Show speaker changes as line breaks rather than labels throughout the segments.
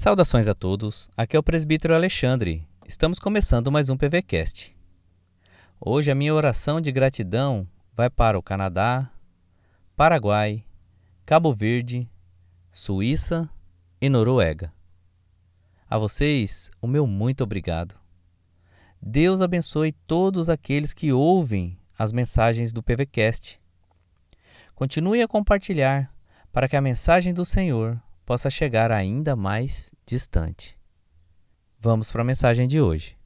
Saudações a todos, aqui é o presbítero Alexandre. Estamos começando mais um PVCast. Hoje a minha oração de gratidão vai para o Canadá, Paraguai, Cabo Verde, Suíça e Noruega. A vocês, o meu muito obrigado. Deus abençoe todos aqueles que ouvem as mensagens do PVCast. Continue a compartilhar para que a mensagem do Senhor possa chegar ainda mais distante. Vamos para a mensagem de hoje.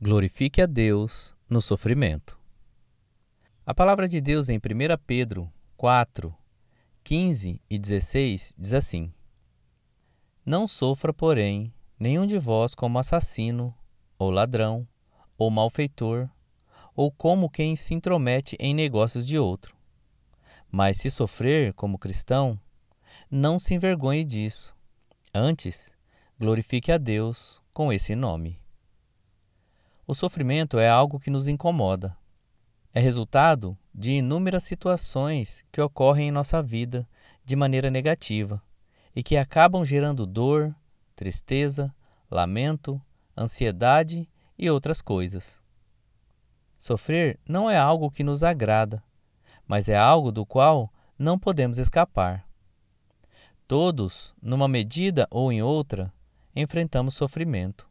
Glorifique a Deus no sofrimento. A palavra de Deus em 1 Pedro 4, 15 e 16 diz assim: Não sofra, porém, nenhum de vós como assassino, ou ladrão, ou malfeitor, ou como quem se intromete em negócios de outro. Mas se sofrer como cristão, não se envergonhe disso. Antes, glorifique a Deus com esse nome. O sofrimento é algo que nos incomoda. É resultado de inúmeras situações que ocorrem em nossa vida de maneira negativa e que acabam gerando dor, tristeza, lamento, ansiedade e outras coisas. Sofrer não é algo que nos agrada, mas é algo do qual não podemos escapar. Todos, numa medida ou em outra, enfrentamos sofrimento.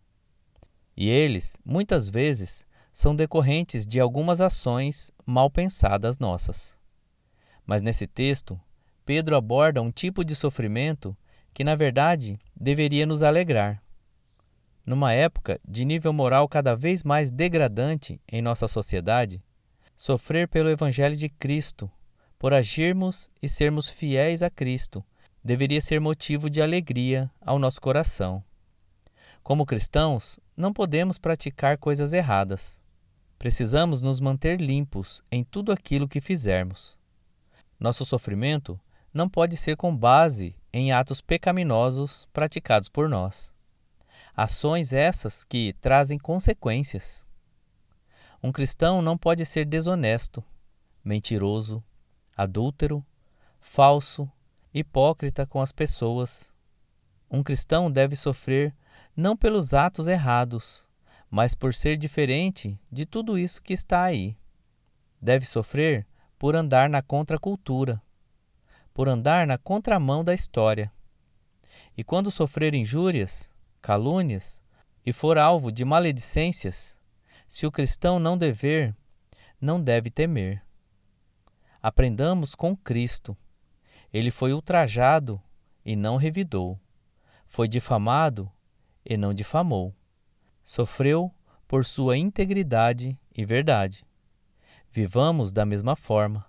E eles, muitas vezes, são decorrentes de algumas ações mal pensadas nossas. Mas nesse texto, Pedro aborda um tipo de sofrimento que, na verdade, deveria nos alegrar numa época de nível moral cada vez mais degradante em nossa sociedade, sofrer pelo Evangelho de Cristo, por agirmos e sermos fiéis a Cristo, deveria ser motivo de alegria ao nosso coração. Como cristãos, não podemos praticar coisas erradas. Precisamos nos manter limpos em tudo aquilo que fizermos. Nosso sofrimento não pode ser com base em atos pecaminosos praticados por nós. Ações essas que trazem consequências. Um cristão não pode ser desonesto, mentiroso, adúltero, falso, hipócrita com as pessoas. Um cristão deve sofrer não pelos atos errados, mas por ser diferente de tudo isso que está aí. Deve sofrer por andar na contracultura, por andar na contramão da história. E quando sofrer injúrias, calúnias e for alvo de maledicências, se o cristão não dever, não deve temer. Aprendamos com Cristo. Ele foi ultrajado e não revidou. Foi difamado e não difamou. Sofreu por sua integridade e verdade. Vivamos da mesma forma.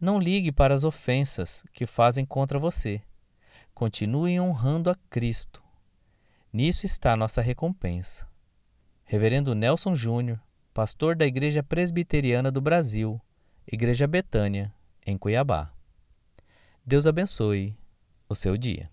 Não ligue para as ofensas que fazem contra você. Continue honrando a Cristo Nisso está nossa recompensa. Reverendo Nelson Júnior, pastor da Igreja Presbiteriana do Brasil, Igreja Betânia, em Cuiabá. Deus abençoe o seu dia.